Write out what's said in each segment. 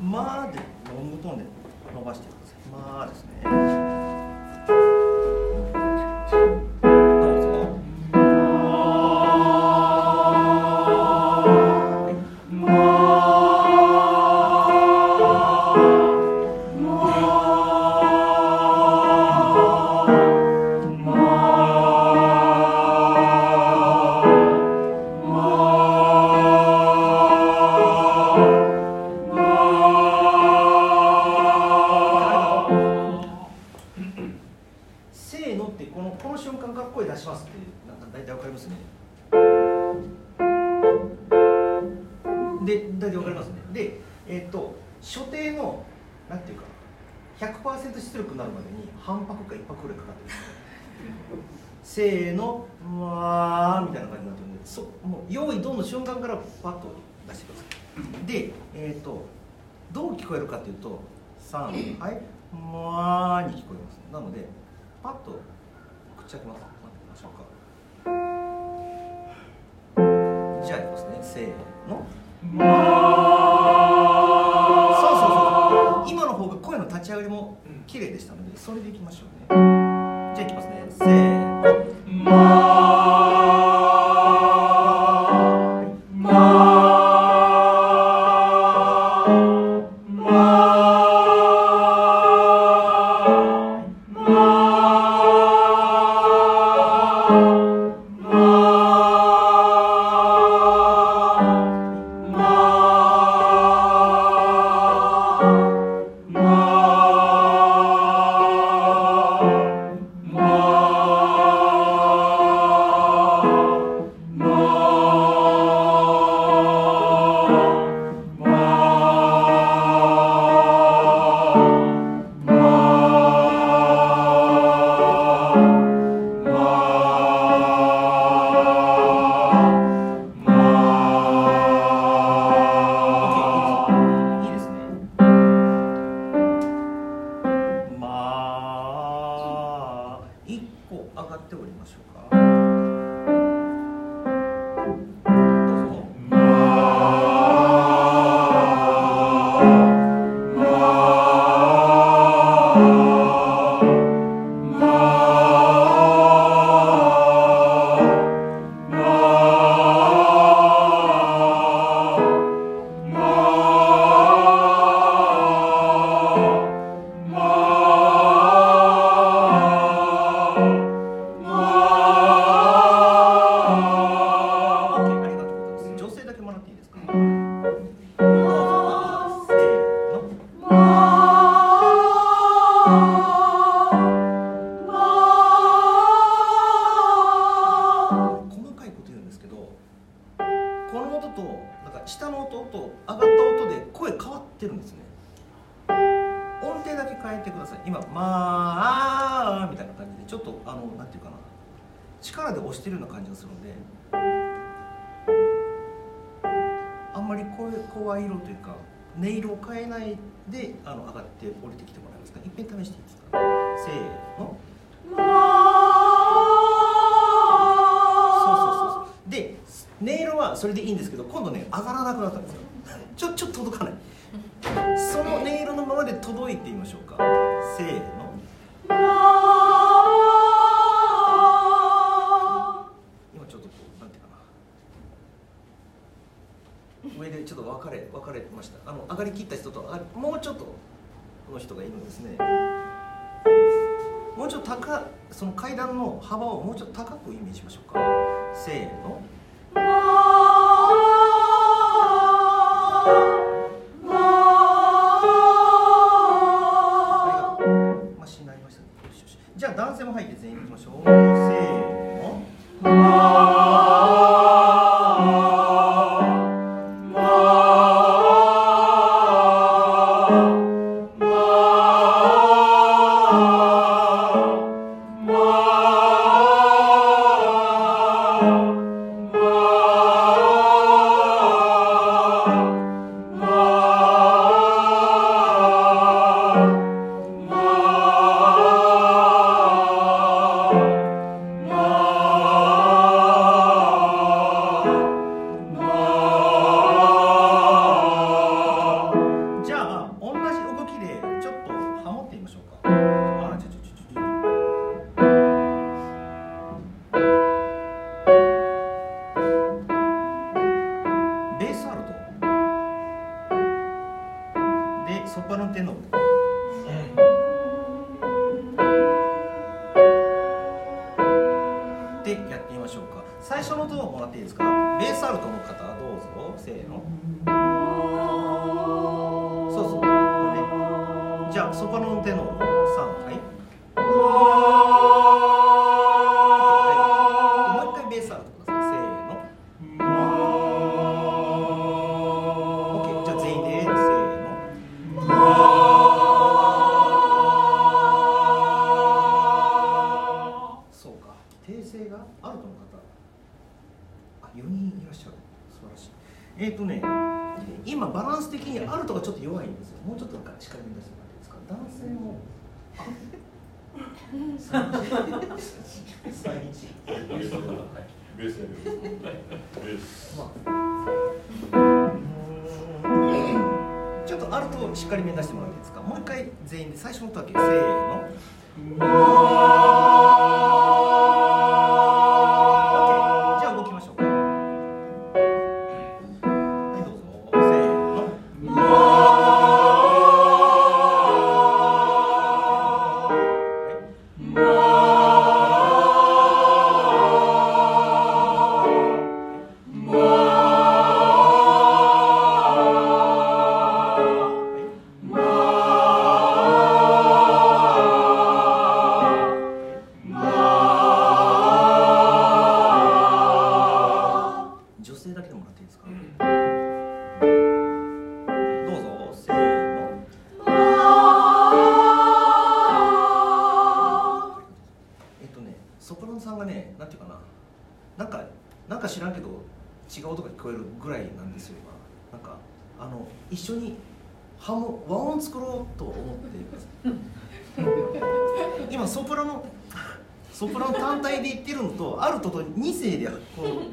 まあでロングトーンで伸ばしてください。まあですね。声出しますってなんか大体わかりますね。で大体わかりますね。でえっ、と所定のなんていうか100%出力になるまでに半拍か1拍ぐらいかかってるんです。せーのうわーみたいな感じになってるんでそもう用意ドンの瞬間からパッと出してください。でえっ、とどう聞こえるかっていうと3はい「まー」に聞こえます。なのでパッと口開けます待ってみましょうか。じゃあいきますね。せーの。そうそうそう。今の方が声の立ち上がりも綺麗でしたのでそれでいきましょうねってるんですね。音程だけ変えてください。今「まあ」みたいな感じでちょっとあのなんていうかな。力で押してるような感じがするので。あんまり声声色というか音色を変えないであの上がって降りてきてもらえますか？いっぺん試していいですか？せーの。そうそうそうそう。で音色はそれでいいんですけど今度ね上がらなくなったんですよ。ちょちょっと届かない。音色のままで届いてみましょうか。せーの。今ちょっとこうなんていうかな。上でちょっと分かれ分かれました。あの上がりきった人とあもうちょっとの人がいるんですね。もうちょっと高その階段の幅をもうちょっと高くイメージしましょうか。せーの。ソプラノテノールでやってみましょうか。最初の音をもらっていいですか？ベースアルトの方どうぞ。せーの。出してもらっていいですか？もう一回全員で最初の音だけせーの。今ソプラノソプラノ単体で言ってるのとアルトと2声でこう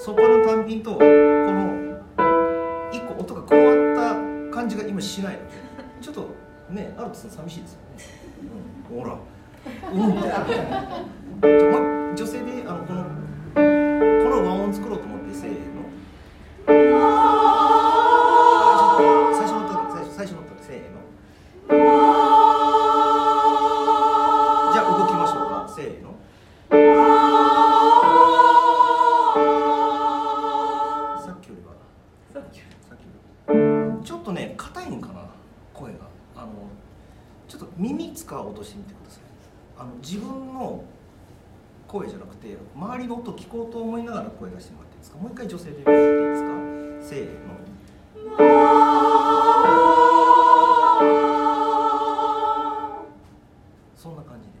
ソプラノ単品とこの一個音が加わった感じが今しないの。ちょっとねアルトさん寂しいですよね、うん、ほら。うん。女性であのこのこの和音作ろうと思ってせーの。周りの音聞こうと思いながら声出してもらっていいですか？もう一回女性でやっていいですか？せーの。そんな感じで。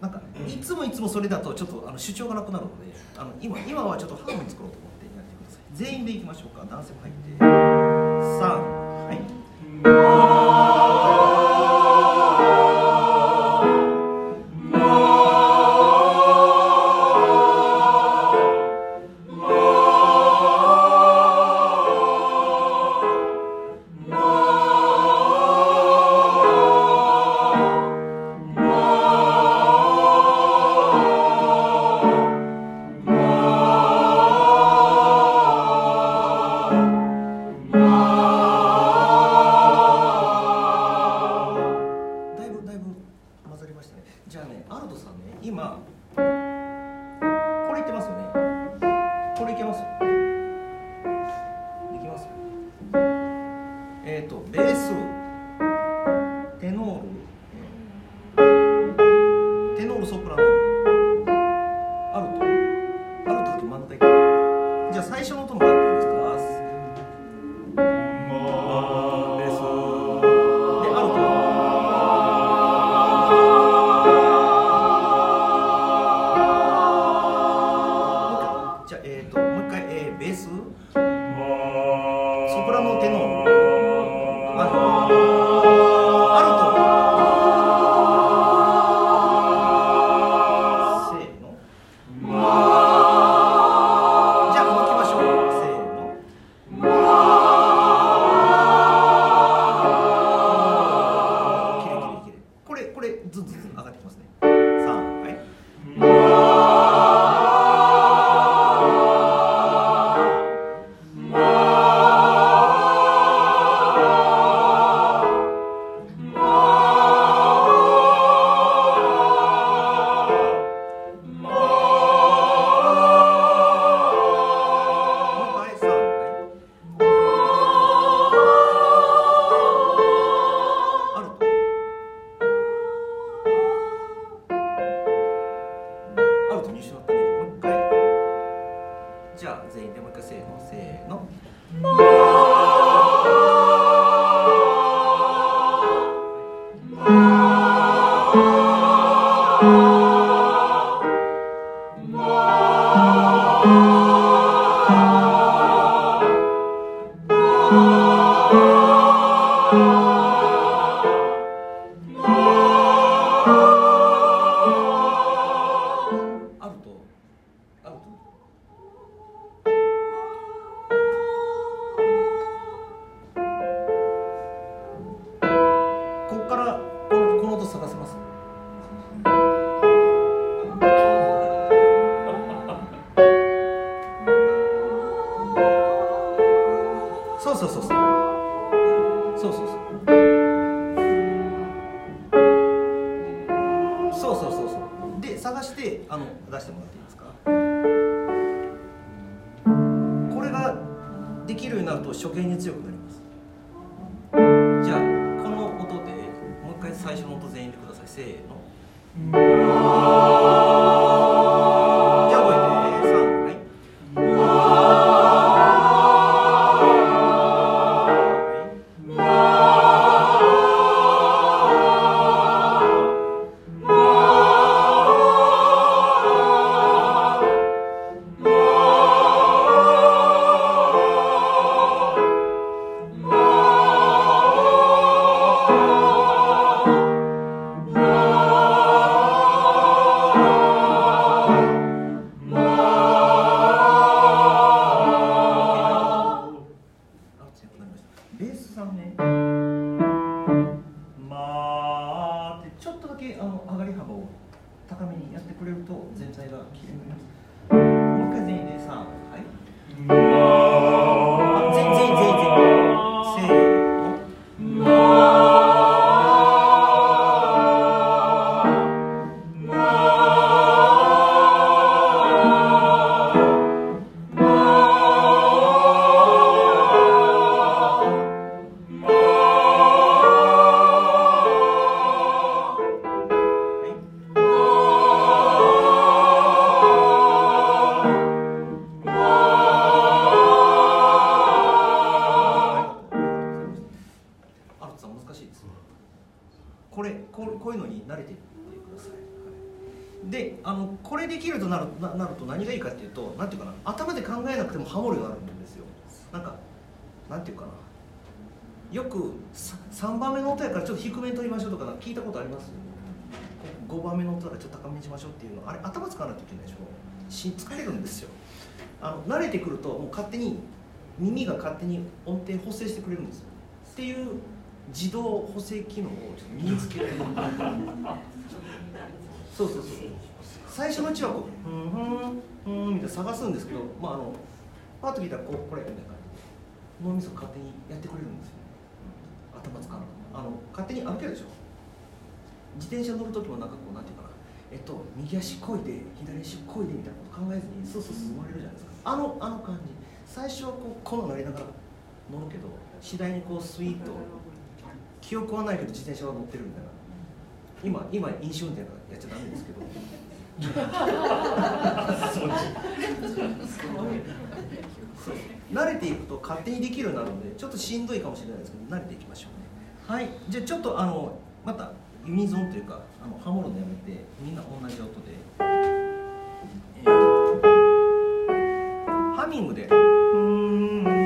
なんかいつもいつもそれだとちょっとあの主張がなくなるのであの今今はちょっとハーモニー作ろうと思ってやってください全員でいきましょうか？男性も入って。3はい。そうそうそうそう。そうそうそうそう。そうそうそうで探してあの出してもらっていいですか？これができるようになると初見に強くなります。ベースさんね。まあってちょっとだけあの上がり幅を高めにやってくれると全体が綺麗になります。もう一回全員で3はい。3番目の音やからちょっと低めに取りましょうとか聞いたことあります？5番目の音だからちょっと高めにしましょうっていうの。あれ頭使わないといけないでしょ？し疲れるんですよ。あの慣れてくるともう勝手に耳が勝手に音程補正してくれるんです。よっていう自動補正機能をちょっと身につけられるそうそう。そう最初のうちはこう「ふんふんふん」みたいな探すんですけどまああのパッと聞いたらこうこれみたいな感じで脳みそ勝手にやってくれるんですよ、頭使わなくてもあの勝手に歩けるでしょ？自転車乗る時もなんかこうなんていうかなえっと右足こいで左足こいでみたいなこと考えずにスースー進まれるじゃないですか。あのあの感じ最初はこうこのなりながら乗るけど次第にこうスイーッと記憶はないけど自転車は乗ってるみたいな。今今飲酒運転からやっちゃダメですけど。そう慣れていくと勝手にできるようになるのでちょっとしんどいかもしれないですけど慣れていきましょうね。はい。じゃあちょっとあのまたユニゾンというかあのハモるのやめてみんな同じ音で、えーハミングで。うん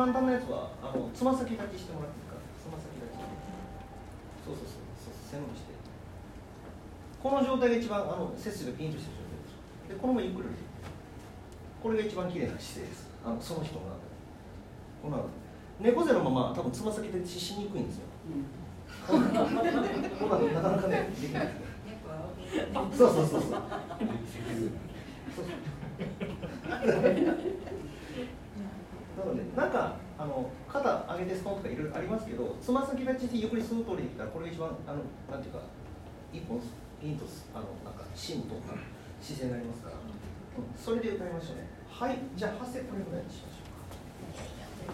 簡単なやつはあのつま先立ちしてもらっていいですか。つま先立ち。そうそうそうそう背伸びして。この状態が一番あの背筋がピンとしてる状態です。でこのままゆっくりこれが一番綺麗な姿勢です。あのその人の中で。この猫背のまま多分つま先でししにくいんですよ。こんなかなかねできない。そうそう。そうそうなのでなんかあの肩上げてストンとかいろいろありますけどつま先立ちでゆっくり数通りできたらこれが一番あのなんていうか一本ピンとあのなんか芯とか姿勢になりますから、うんそれで歌いましょうね。はいじゃあ発声これぐらいにしましょう。